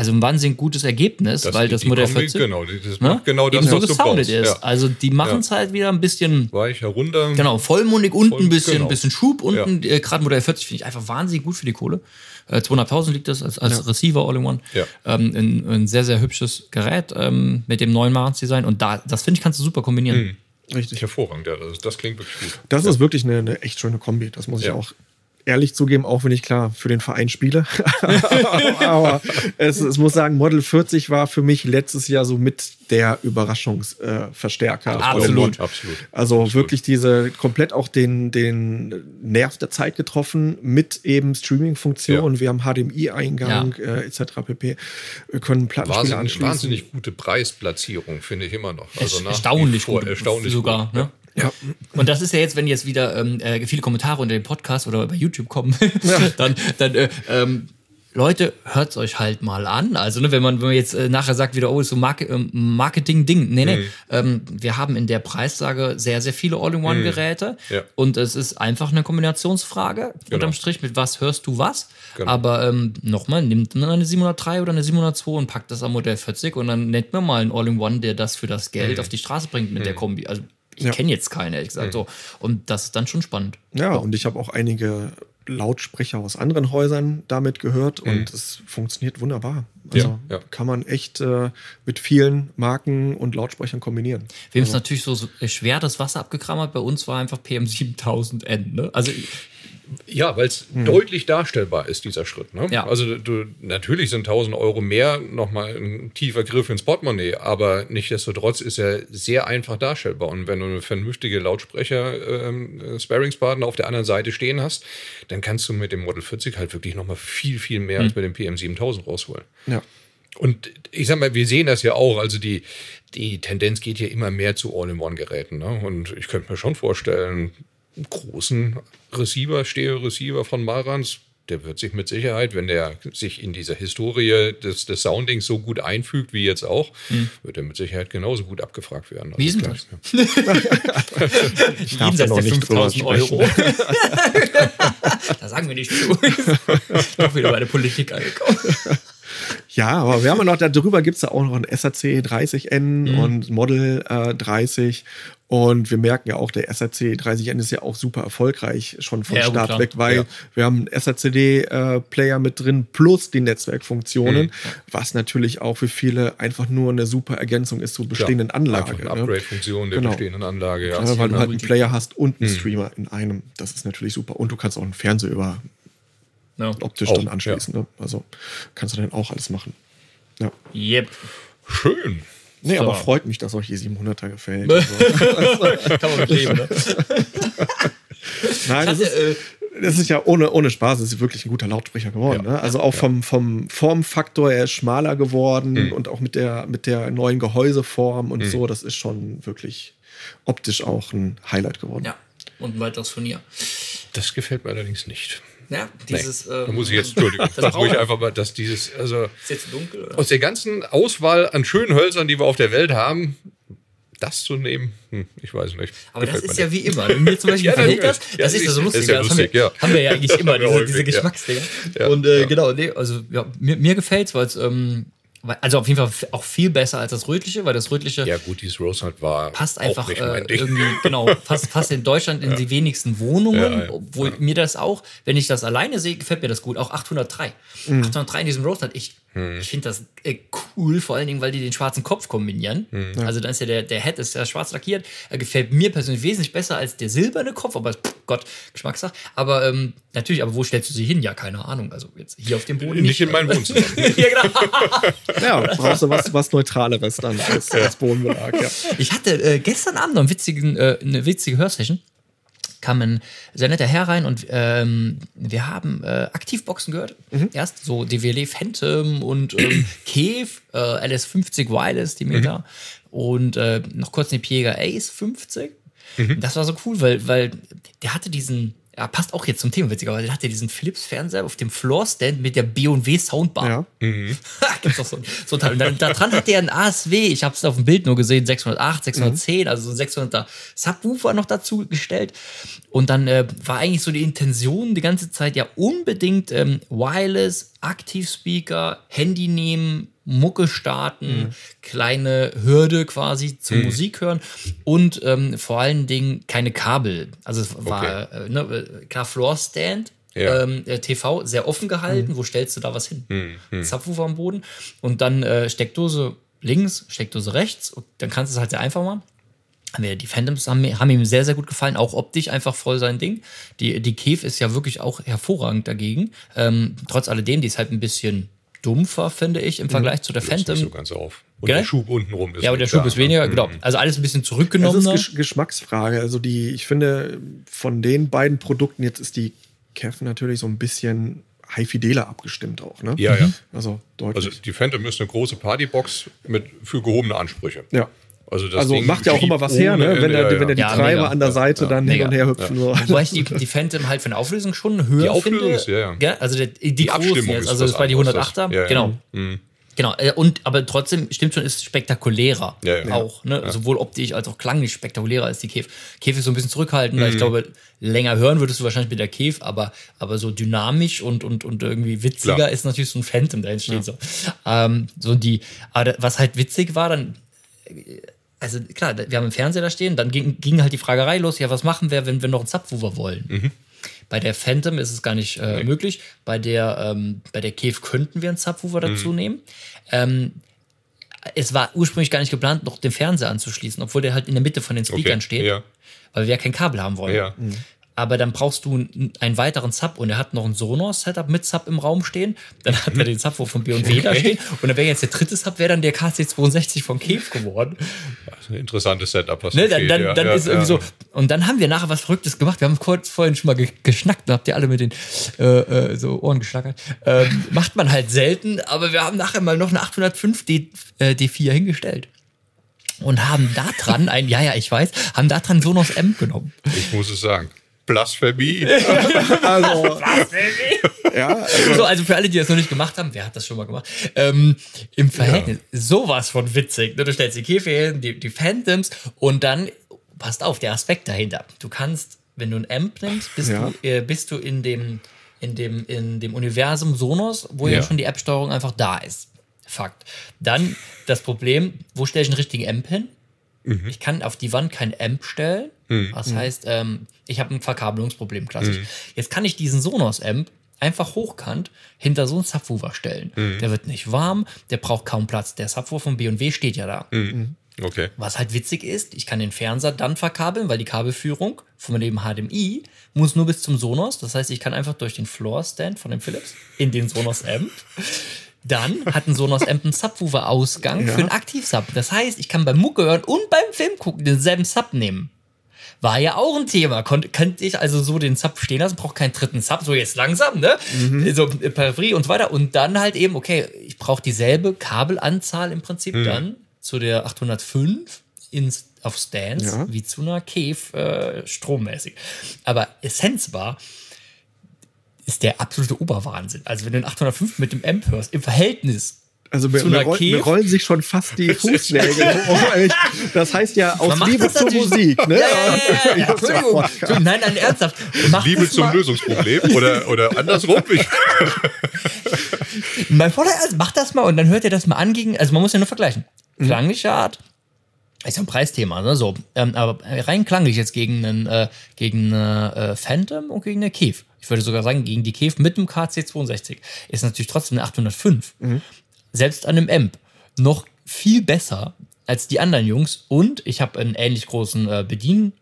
also ein wahnsinnig gutes Ergebnis, das, weil das Modell Kombi, 40 genau, das ne? macht genau das, was so gesoundet ist. Ja. Also die machen es ja. halt wieder ein bisschen weich herunter. Genau, vollmundig unten ein bisschen, genau. bisschen Schub unten. Ja. Äh, Gerade Modell 40 finde ich einfach wahnsinnig gut für die Kohle. Äh, 200.000 liegt das als, als Receiver All-in-One. Ja. Ähm, ein, ein, sehr, sehr hübsches Gerät ähm, mit dem neuen Marans-Design. Und da, das finde ich, kannst du super kombinieren. Mhm. Richtig. Hervorragend, ja. Das, das, klingt wirklich gut. Das ist wirklich eine, eine echt schöne Kombi. Das muss ich auch ehrlich zugeben, auch wenn ich klar für den Verein spiele. Aber es, es, muss sagen, Model 40 war für mich letztes Jahr so mit der Überraschungsverstärker. Äh, absolut, absolut. Also absolut. wirklich diese komplett auch den, den Nerv der Zeit getroffen mit eben Streaming-Funktionen. Ja. Wir haben HDMI-Eingang ja. äh, etc. pp. Wir können Plattenspieler anschließen. Wahnsinnig gute Preisplatzierung, finde ich immer noch. Also erstaunlich gut. Erstaunlich sogar. Gut. Ne? Ja. Und das ist ja jetzt, wenn jetzt wieder ähm, äh, viele Kommentare unter dem Podcast oder bei YouTube kommen, ja. dann, dann äh, ähm, Leute, hört's euch halt mal an. Also, ne, wenn man, wenn man jetzt äh, nachher sagt wieder, oh, ist so Marke, ähm, Marketing-Ding. Nee, nee. Mhm. Ähm, wir haben in der Preissage sehr, sehr viele All-in-One-Geräte. Mhm. Ja. Und es ist einfach eine Kombinationsfrage, genau. unterm Strich, mit was hörst du was. Genau. Aber ähm, nochmal, nimmt dann eine 703 oder eine 702 und packt das am Modell 40 und dann nennt mir mal ein All-in-One, der das für das Geld mhm. auf die Straße bringt mit der mhm. Kombi. Also, ich ja. kenne jetzt keine, ehrlich gesagt. Mhm. So. Und das ist dann schon spannend. Ja, und ich habe auch einige Lautsprecher aus anderen Häusern damit gehört mhm. und es funktioniert wunderbar. Also ja, ja. kann man echt äh, mit vielen Marken und Lautsprechern kombinieren. Wem also. ist natürlich so, so schwer das Wasser abgekrammert, bei uns war einfach PM7000N. Ne? Also ja, weil es hm. deutlich darstellbar ist, dieser Schritt. Ne? Ja. Also du, natürlich sind 1000 Euro mehr nochmal ein tiefer Griff ins Portemonnaie, aber nichtsdestotrotz ist er sehr einfach darstellbar. Und wenn du eine vernünftige Lautsprecher-Sparingspartner ähm, auf der anderen Seite stehen hast, dann kannst du mit dem Model 40 halt wirklich nochmal viel, viel mehr hm. als mit dem PM7000 rausholen. Ja. Und ich sag mal, wir sehen das ja auch. Also die, die Tendenz geht ja immer mehr zu All-in-One-Geräten. Ne? Und ich könnte mir schon vorstellen, großen Receiver, Stereo-Receiver von Marans, der wird sich mit Sicherheit, wenn der sich in dieser Historie des, des Soundings so gut einfügt wie jetzt auch, mhm. wird er mit Sicherheit genauso gut abgefragt werden. Wie ist das? ich darf da noch nicht 5000 Euro. da sagen wir nicht zu. Doch wieder bei der Politik angekommen. Ja, aber wir haben ja noch darüber gibt es ja auch noch ein SAC 30N mhm. und Model äh, 30 und wir merken ja auch, der SRC 30N ist ja auch super erfolgreich schon von ja, Start weg, weil ja. wir haben einen SRCD-Player äh, mit drin plus die Netzwerkfunktionen, mhm. was natürlich auch für viele einfach nur eine super Ergänzung ist zur bestehenden ja, Anlage. Eine ne? Upgrade-Funktion der genau. bestehenden Anlage. Ja, ja weil du halt einen Player hast und einen mhm. Streamer in einem. Das ist natürlich super. Und du kannst auch einen Fernseher über no. optisch auch, dann anschließen. Ne? Also kannst du dann auch alles machen. Ja. Yep. Schön. Nee, so. aber freut mich, dass euch die 700er gefällt. Also. Kann man mit leben, ne? Nein, das ist, äh, das ist ja ohne, ohne Spaß, das ist wirklich ein guter Lautsprecher geworden. Ja. Ne? Also auch ja. vom, vom Formfaktor, er ist schmaler geworden mhm. und auch mit der, mit der neuen Gehäuseform und mhm. so, das ist schon wirklich optisch auch ein Highlight geworden. Ja, und ein weiteres Furnier. Das gefällt mir allerdings nicht. Ja, dieses. Nee, ähm, da muss ich jetzt, Entschuldigung, das ruhig einfach mal, dass dieses, also. Ist jetzt dunkel, oder? Aus der ganzen Auswahl an schönen Hölzern, die wir auf der Welt haben, das zu nehmen, hm, ich weiß nicht. Aber das ist ja wie immer. Mir zum Beispiel ja, gefällt das. Das, das ist ja so lustig. Ist ja das haben, wir, ja. haben wir ja eigentlich immer, diese, diese Geschmacksdinge. Ja. Und äh, genau, nee, also ja, mir, mir gefällt es, weil es. Ähm, also auf jeden Fall auch viel besser als das Rötliche, weil das Rötliche. Ja, gut, dieses Rosemont war. Passt einfach äh, irgendwie, genau, passt, passt in Deutschland in ja. die wenigsten Wohnungen. Ja, ja. Obwohl mir das auch, wenn ich das alleine sehe, gefällt mir das gut. Auch 803. Mhm. 803 in diesem Rosemont, ich, mhm. ich finde das äh, cool, vor allen Dingen, weil die den schwarzen Kopf kombinieren. Mhm. Also dann ist ja der, der Head ist ja schwarz lackiert. Er gefällt mir persönlich wesentlich besser als der silberne Kopf, aber pff, Gott, Geschmackssache. Aber ähm, Natürlich, aber wo stellst du sie hin? Ja, keine Ahnung. Also jetzt hier auf dem Boden. Nicht in mein Wohnzimmer. ja, genau. Ja, brauchst du was, was Neutraleres dann als, als Bodenbelag, ja. Ich hatte äh, gestern Abend noch einen witzigen, äh, eine witzige Hörsession. Kam ein sehr netter Herr rein und ähm, wir haben äh, Aktivboxen gehört. Erst so DWL Phantom und ähm, Kev, äh, LS50 Wireless, die Meter. Und äh, noch kurz eine Piega Ace 50. Das war so cool, weil, weil der hatte diesen, ja, passt auch jetzt zum Thema witzigerweise, der hatte diesen Philips-Fernseher auf dem Floorstand mit der B&W Soundbar. Ja. Gibt's doch so, so Teil. Und dann, da dran hat der ein ASW, ich habe es auf dem Bild nur gesehen, 608, 610, also so ein 600er Subwoofer noch dazu gestellt. Und dann äh, war eigentlich so die Intention die ganze Zeit ja unbedingt ähm, Wireless, Aktivspeaker, Handy nehmen, Mucke starten, kleine Hürde quasi zum Musik hören und ähm, vor allen Dingen keine Kabel. Also es war äh, ne, klar Floorstand, Ja. ähm, äh, TV sehr offen gehalten. Wo stellst du da was hin? Subwoofer am Boden und dann äh, Steckdose links, Steckdose rechts. Und dann kannst du es halt sehr einfach machen. Die Phantoms haben, haben ihm sehr, sehr gut gefallen, auch optisch einfach voll sein Ding. Die, die Cave ist ja wirklich auch hervorragend dagegen. Ähm, trotz alledem, die ist halt ein bisschen dumpfer, finde ich, im Vergleich zu der Löst nicht Phantom. so ganz auf. Und Gell? der Schub untenrum ist ja, aber der nicht Schub da, ist weniger, ne? genau. Also alles ein bisschen Das ist Geschmacksfrage. Also die, ich finde, von den beiden Produkten, jetzt ist die Kev natürlich so ein bisschen high fideler abgestimmt auch, ne? Ja, ja. Also deutlich. Also die Phantom ist eine große Partybox mit für gehobene Ansprüche. ja. Also, das Also macht ja auch immer was her, ne? Wenn Ende, er, ja, wenn er die Ja, Treiber mega. an der Seite dann hin mega. und her hüpfen. So. Wobei ich die, die Phantom halt von der Auflösung schon höher Die Auflösung finde. ist, ja, ja. Also der, die, Die großen Abstimmung jetzt, also das war die anderes, 108er. das- ja, ja. Genau. Mhm. Genau. äh, Und aber trotzdem stimmt schon, ist spektakulärer Ja, ja. auch. Ne? Sowohl optisch als auch klanglich spektakulärer als die Käf. Käf ist so ein bisschen zurückhaltender. Mhm. Ich glaube, länger hören würdest du wahrscheinlich mit der Käf, aber, aber so dynamisch und, und, und irgendwie witziger Klar. ist natürlich so ein Phantom, der entsteht so. Ähm, so die, aber da- was halt witzig war, dann also klar, wir haben im Fernseher da stehen, dann ging, ging halt die Fragerei los, ja, was machen wir, wenn wir noch einen Subwoofer wollen? Bei der Phantom ist es gar nicht äh, möglich. Bei der, ähm, bei der Cave könnten wir einen Subwoofer dazu nehmen. Ähm, es war ursprünglich gar nicht geplant, noch den Fernseher anzuschließen, obwohl der halt in der Mitte von den Speakern Okay, steht, ja. weil wir ja kein Kabel haben wollen. Ja. Aber dann brauchst du einen weiteren Sub und er hat noch ein Sonos-Setup mit Sub im Raum stehen. Dann hat er den Sub von B&W da stehen. Und dann wäre jetzt der dritte Sub, wäre dann der KC62 von Cave geworden. Das ist ein interessantes Setup, was Ne, da dann dann, ja, dann ja, ist irgendwie ja. so. Und dann haben wir nachher was Verrücktes gemacht. Wir haben kurz vorhin schon mal ge geschnackt, da habt ihr alle mit den äh, äh, so Ohren geschlackert. Ähm, macht man halt selten, aber wir haben nachher mal noch eine 805 D, äh, D4 hingestellt. Und haben da dran ein, ja, ja, ich weiß, haben da dran Sonos M genommen. Ich muss es sagen. Blasphemie. Also, ja, also, So, also für alle, die das noch nicht gemacht haben, wer hat das schon mal gemacht? Ähm, Im Verhältnis, sowas von witzig. Ne? Du stellst die Käfer hin, die, die Phantoms und dann, passt auf, der Aspekt dahinter. Du kannst, wenn du ein Amp nimmst, bist, Ja. du, äh, bist du in dem, in, dem, in dem Universum Sonos, wo ja, Ja. schon die App-Steuerung einfach da ist. Fakt. Dann das Problem, wo stelle ich einen richtigen Amp hin? Ich kann auf die Wand kein Amp stellen. Das heißt, ähm, ich habe ein Verkabelungsproblem, klassisch. Jetzt kann ich diesen Sonos-Amp einfach hochkant hinter so einen Subwoofer stellen. Der wird nicht warm, der braucht kaum Platz. Der Subwoofer von B&W steht ja da. Okay. Was halt witzig ist, ich kann den Fernseher dann verkabeln, weil die Kabelführung von dem HDMI muss nur bis zum Sonos. Das heißt, ich kann einfach durch den Floor-Stand von dem Philips in den Sonos-Amp. Dann hat ein Sonos Amp einen Subwoofer-Ausgang Ja. für einen Aktiv-Sub. Das heißt, ich kann beim Mucke hören und beim Film gucken denselben Sub nehmen. War ja auch ein Thema. Konnt, könnte ich also so den Sub stehen lassen, brauche keinen dritten Sub, so jetzt langsam, ne? So äh, Peripherie und so weiter. Und dann halt eben, okay, ich brauche dieselbe Kabelanzahl im Prinzip dann zu der 805 ins, auf Stands Ja. wie zu einer Cave äh, strommäßig. Aber Essenz war, ist der absolute Oberwahnsinn. Also wenn du einen 805 mit dem Amp hörst, im Verhältnis also mir, mir, roll, mir rollen sich schon fast die Fußnägel. Das heißt ja aus macht Liebe das zur Musik. Ne? Ja, ja, ja. Entschuldigung. Entschuldigung. Nein, nein, ernsthaft. Mach Liebe zum mal. Lösungsproblem oder, oder andersrum. Ich, Mein voller Ernst, mach das mal und dann hört ihr das mal an gegen, also man muss ja nur vergleichen. Klangliche Art, ist ja ein Preisthema, ne, so. Ähm, aber rein klanglich jetzt gegen einen, äh, gegen eine äh, Phantom und gegen eine Kev. Ich würde sogar sagen, gegen die Kev mit dem KC62 ist natürlich trotzdem eine 805. Selbst an einem Amp noch viel besser als die anderen Jungs und ich habe einen ähnlich großen äh, Bedien,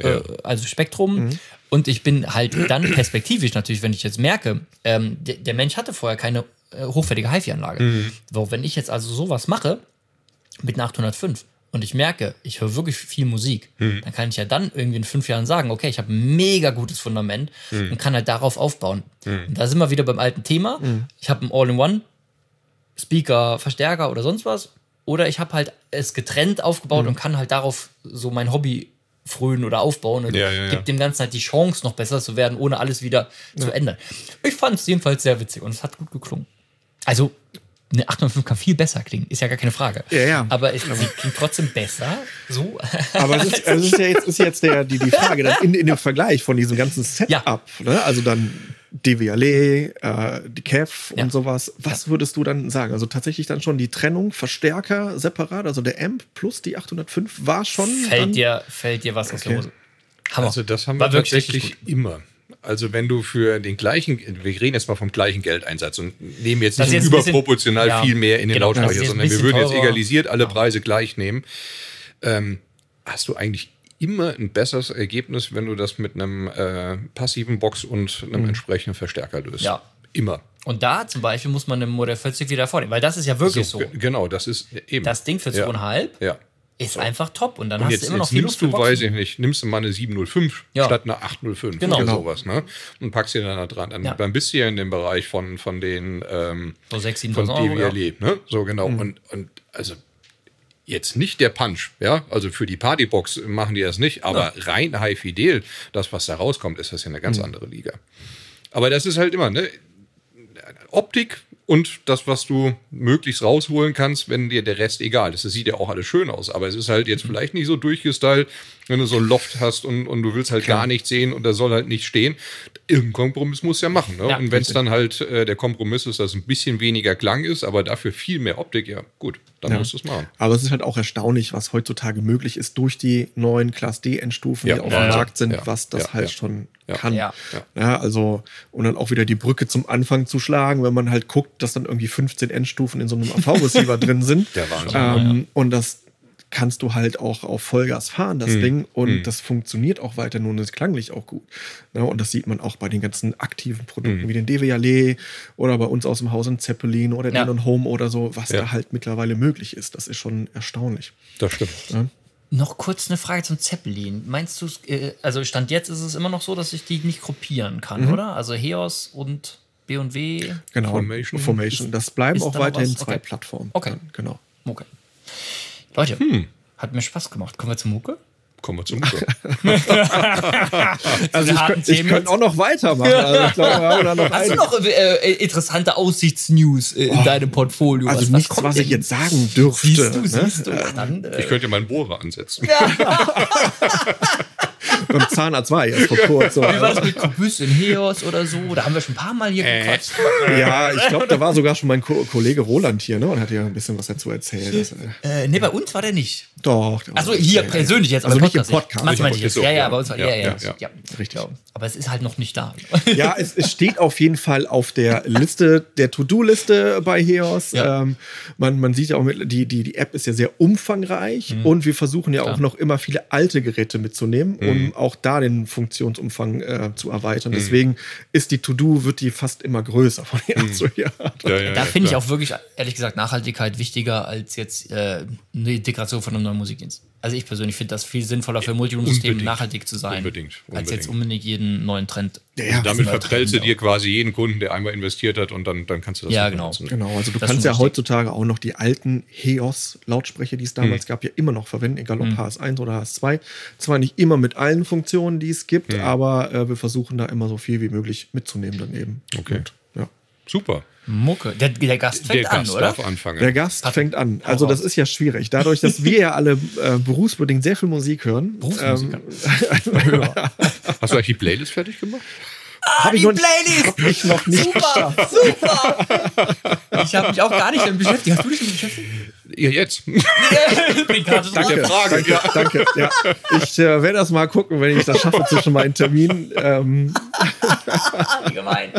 Ja. äh, also Spektrum Und ich bin halt dann perspektivisch natürlich, wenn ich jetzt merke, ähm, der, der Mensch hatte vorher keine äh, hochwertige HiFi-Anlage. Mhm. So, wenn ich jetzt also sowas mache mit einer 805 und ich merke, ich höre wirklich viel Musik, Mhm. dann kann ich ja dann irgendwie in fünf Jahren sagen, okay, ich habe ein mega gutes Fundament Mhm. und kann halt darauf aufbauen. Und da sind wir wieder beim alten Thema. Ich habe ein All-in-One, Speaker, Verstärker oder sonst was. Oder ich habe halt es getrennt aufgebaut Mhm. und kann halt darauf so mein Hobby frönen oder aufbauen und Ja, ja, ja. gibt dem Ganzen halt die Chance, noch besser zu werden, ohne alles wieder zu ändern. Ich fand es jedenfalls sehr witzig und es hat gut geklungen. Also, eine 805 kann viel besser klingen, ist ja gar keine Frage. Ja, ja. Aber es, sie klingt trotzdem besser. So. Aber es ist, es ist ja jetzt, ist jetzt der, die, die Frage dann in, in dem Vergleich von diesem ganzen Setup, Ja. ne? also dann DWLE, äh, die CAF und Ja. sowas. Was würdest du dann sagen? Also tatsächlich dann schon die Trennung, Verstärker separat, also der Amp plus die 805 war schon. dann, fällt, dir, fällt dir was aus Okay. der Hose. Hammer. Also das haben War wir wirklich tatsächlich immer. Also wenn du für den gleichen, wir reden jetzt mal vom gleichen Geldeinsatz und nehmen jetzt Das nicht jetzt bisschen- überproportional ja, viel mehr in den genau, Lautsprecher, jetzt sondern wir bisschen würden jetzt teurer. egalisiert alle Preise gleich nehmen. Ähm, hast du eigentlich immer ein besseres Ergebnis, wenn du das mit einem äh, passiven Box und einem entsprechenden Verstärker löst. Mhm. Ja. Immer. Und da zum Beispiel muss man im Modell 40 wieder vornehmen, weil das ist ja wirklich so. ge- Genau, das ist eben. Das Ding für Ja. 2,5 Ja. ist einfach top und dann Und hast jetzt, du immer noch viel nimmst für du, weiß ich nicht, nimmst du mal eine 705 Ja. statt eine 805 Genau. oder Genau. sowas, ne? Und packst sie dann da dran. Dann, Ja. dann bist du ja in dem Bereich von, von den ähm, So 6.000, von 7.000 Euro, ja. DWLE, ne? So genau. Mhm. Und, und also jetzt nicht der Punch, ja, also für die Partybox machen die das nicht, aber rein High Fidel, das, was da rauskommt, ist das ja eine ganz Mhm. andere Liga. Aber das ist halt immer, ne? Optik und das, was du möglichst rausholen kannst, wenn dir der Rest egal ist. Das sieht ja auch alles schön aus, aber es ist halt Mhm. jetzt vielleicht nicht so durchgestylt, wenn du so ein Loft hast und, und du willst halt gar nichts sehen und da soll halt nicht stehen. Irgendein Kompromiss muss ja machen. Ne? Ja, und wenn es dann halt äh, der Kompromiss ist, dass ein bisschen weniger Klang ist, aber dafür viel mehr Optik, ja gut, dann Ja. musst du es machen. Aber es ist halt auch erstaunlich, was heutzutage möglich ist durch die neuen Class D Endstufen, Ja, die auf ja, dem ja. Markt sind, Ja, was das ja, halt ja. schon Ja. kann. Ja. Ja, also, und dann auch wieder die Brücke zum Anfang zu schlagen, wenn man halt guckt, dass dann irgendwie 15 Endstufen in so einem AV-Receiver drin sind. Der Wahnsinn. Ähm, Und das kannst du halt auch auf Vollgas fahren, Mhm. das Ding. Und das funktioniert auch weiter nur und ist klanglich auch gut. Ja, und das sieht man auch bei den ganzen aktiven Produkten Mhm. wie den DWALE oder bei uns aus dem Haus ein Zeppelin oder Ja. den Home oder so, was Ja. da halt mittlerweile möglich ist. Das ist schon erstaunlich. Das stimmt. Noch kurz eine Frage zum Zeppelin. Meinst du, äh, also Stand jetzt ist es immer noch so, dass ich die nicht gruppieren kann, oder? Also Heos und B&W. Genau. Formation. Formation. Das bleiben auch weiterhin was? zwei Okay. Plattformen. Okay. Genau. Okay. Leute, hat mir Spaß gemacht. Kommen wir zur Mucke? Kommen wir zum Also ich, harten könnt, ich könnte auch noch weitermachen. Also ich glaube, wir haben da noch Hast du einige. noch äh, äh, interessante Aussichtsnews äh, in deinem Portfolio? Also was, nichts, was denn? ich jetzt sagen dürfte. Siehst du, ne? siehst du. Dann, äh, Ich könnte meinen Bohrer ansetzen. Beim Zahnarzt war ich erst vor kurzem. wie war das mit Kubus in Heos oder so? Da haben wir schon ein paar Mal hier Äh. gequatscht. Ja, ich glaube, da war sogar schon mein Ko Kollege Roland hier ne, und hat ja ein bisschen was dazu erzählt. Das, äh, Äh, nee, bei uns war der nicht. doch. der war Also so hier erzählt. persönlich jetzt, Also aber nicht im Podcast. Manchmal Nicht Jetzt. Ja, ja, bei uns war ja, Ja, ja, ja, ja, ja. Richtig. Aber es ist halt noch nicht da. Ja, es, es steht auf jeden Fall auf der Liste, der To-Do-Liste bei Heos. Ja. Ähm, man, man sieht ja auch, mit, die, die, die App ist ja sehr umfangreich Mhm. und wir versuchen ja auch noch immer viele alte Geräte mitzunehmen, Mhm. um auch da den Funktionsumfang äh, zu erweitern. Deswegen ist die To-Do, wird die fast immer größer von Jahr zu Jahr. Ja, ja, Da ja, finde ich auch wirklich, ehrlich gesagt, Nachhaltigkeit wichtiger als jetzt äh, eine Integration von einem neuen Musikdienst. Also ich persönlich finde das viel sinnvoller für Multiroom-Systeme Unbedingt. nachhaltig zu sein, Unbedingt, als jetzt unbedingt. unbedingt jeden neuen Trend. Ja, Also damit ja, verprellst du ja. dir quasi jeden Kunden, der einmal investiert hat und dann, dann kannst du das Ja, genau. benutzen. Genau, also du Das kannst ja richtig. heutzutage auch noch die alten Heos-Lautsprecher, die es damals gab, ja immer noch verwenden, egal ob HS1 oder HS2. Zwar nicht immer mit allen Funktionen, die es gibt, Mhm. aber äh, wir versuchen da immer so viel wie möglich mitzunehmen daneben. Okay. Und, ja. Super. Mucke. Der, der Gast fängt der an, Gast oder? darf anfangen. Der Gast fängt an. Also das ist ja schwierig. Dadurch, dass wir ja alle äh, berufsbedingt sehr viel Musik hören, Berufsmusik ähm, Hast du eigentlich die Playlist fertig gemacht? Ah, hab ich die noch- Playlist! hab ich noch nicht Super, super! Ich habe mich auch gar nicht damit beschäftigt. Hast du dich damit beschäftigt? Ja, jetzt. Bin gerade so Danke. Frage, danke, ja. danke. Ja. Ich äh, werde das mal gucken, wenn ich das schaffe zwischen meinen Terminen. Ähm, wie gemein.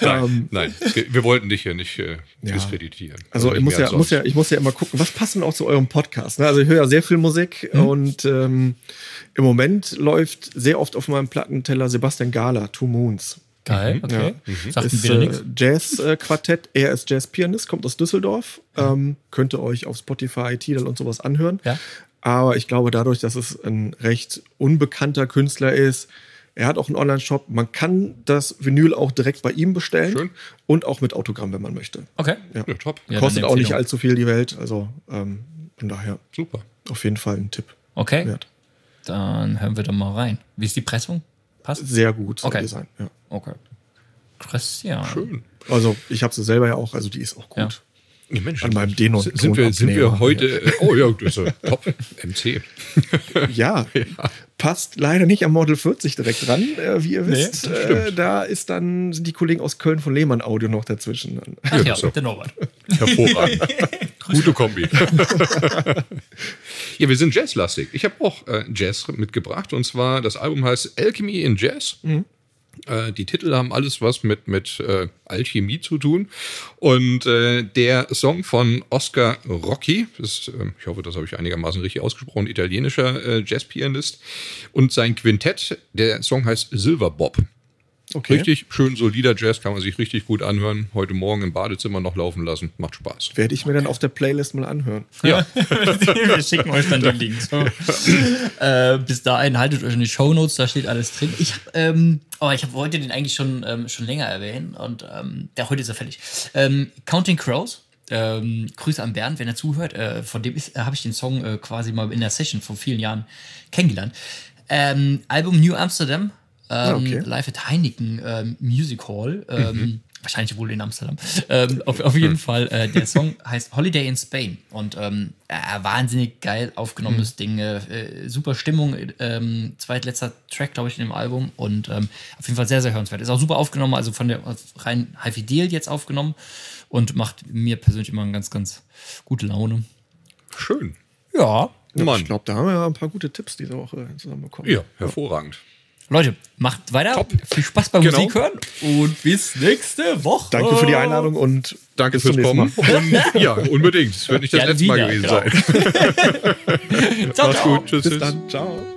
Nein, nein. Wir, wollten dich hier nicht äh, Ja. diskreditieren. Also ich nicht muss ja, muss ja, ich muss ja immer gucken, was passt denn auch zu eurem Podcast. Ne? Also ich höre ja sehr viel Musik Mhm. und ähm, Im Moment läuft sehr oft auf meinem Plattenteller Sebastian Gala, Two Moons. Geil, okay. Ja. Sagt mir Ist wieder äh. Jazz-Quartett. er ist Jazz-Pianist, kommt aus Düsseldorf. Ähm, könnt ihr euch auf Spotify, Tidal und sowas anhören. Ja. Aber ich glaube, dadurch, dass es ein recht unbekannter Künstler ist, er hat auch einen Online-Shop. Man kann das Vinyl auch direkt bei ihm bestellen. Schön. Und auch mit Autogramm, wenn man möchte. Okay. Ja. Ja, top. Ja, Kostet auch nicht allzu viel die Welt. Also ähm, von daher Super. auf jeden Fall ein Tipp Okay. wert. Dann hören wir da mal rein. Wie ist die Pressung? Passt? Sehr gut Okay. die sein. Ja. Okay. Christian. Schön. Also ich habe sie selber ja auch, also die ist auch gut. Ja. Ja, Mensch, An meinem Denon- sind, sind, wir, sind wir heute. äh, Oh ja, das ist ja top. MC. Ja, passt leider nicht am Model 40 direkt dran, äh, wie ihr wisst. äh, da ist dann sind die Kollegen aus Köln von Lehmann Audio noch dazwischen. Ach ja, ist so. der Norbert. Hervorragend. Gute Kombi. ja, wir sind jazzlastig. Ich habe auch äh, Jazz mitgebracht und zwar das Album heißt Alchemy in Jazz. Äh, die Titel haben alles was mit, mit äh, Alchemie zu tun. Und äh, der Song von Oscar Rocchi, das, äh, ich hoffe, das habe ich einigermaßen richtig ausgesprochen, italienischer äh, Jazzpianist. Und sein Quintett, der Song heißt Silver Bob. Okay. Richtig schön solider Jazz, kann man sich richtig gut anhören. Heute Morgen im Badezimmer noch laufen lassen. Macht Spaß. Werde ich mir dann auf der Playlist mal anhören. Ja, wir schicken euch dann den Link. So. äh, bis dahin haltet euch in die Shownotes, da steht alles drin. Ich habe ähm, oh, ich hab wollte den eigentlich schon, ähm, schon länger erwähnen und ähm, der heute ist er fertig. Ähm, Counting Crows. Ähm, Grüße an Bernd, wenn er zuhört. Äh, von dem ist- äh, habe ich den Song äh, quasi mal in der Session vor vielen Jahren kennengelernt. Ähm, Album New Amsterdam. Ähm, Ah, okay. Live at Heineken ähm, Music Hall. Ähm, Wahrscheinlich wohl in Amsterdam. Ähm, auf, auf jeden Fall, äh, der Song heißt Holiday in Spain und ähm, äh, wahnsinnig geil aufgenommenes Ding. Äh, äh, super Stimmung, ähm, zweitletzter Track, glaube ich, in dem Album und ähm, auf jeden Fall sehr, sehr hörenswert. Ist auch super aufgenommen, also von der rein Hi-Fi-Deal jetzt aufgenommen und macht mir persönlich immer eine ganz, ganz gute Laune. schön. Ja. Mann. Ich glaube, da haben wir ja ein paar gute Tipps diese Woche zusammenbekommen. Ja, hervorragend. Leute, macht weiter. Top. Viel Spaß beim Genau. Musik hören und bis nächste Woche. Danke für die Einladung und Danke fürs Kommen. Ja, unbedingt. Es wird nicht das Gerne letzte Mal wieder, gewesen genau. sein. Ciao, Mach's ciao. gut. Tschüss. Bis tschüss. dann. Ciao.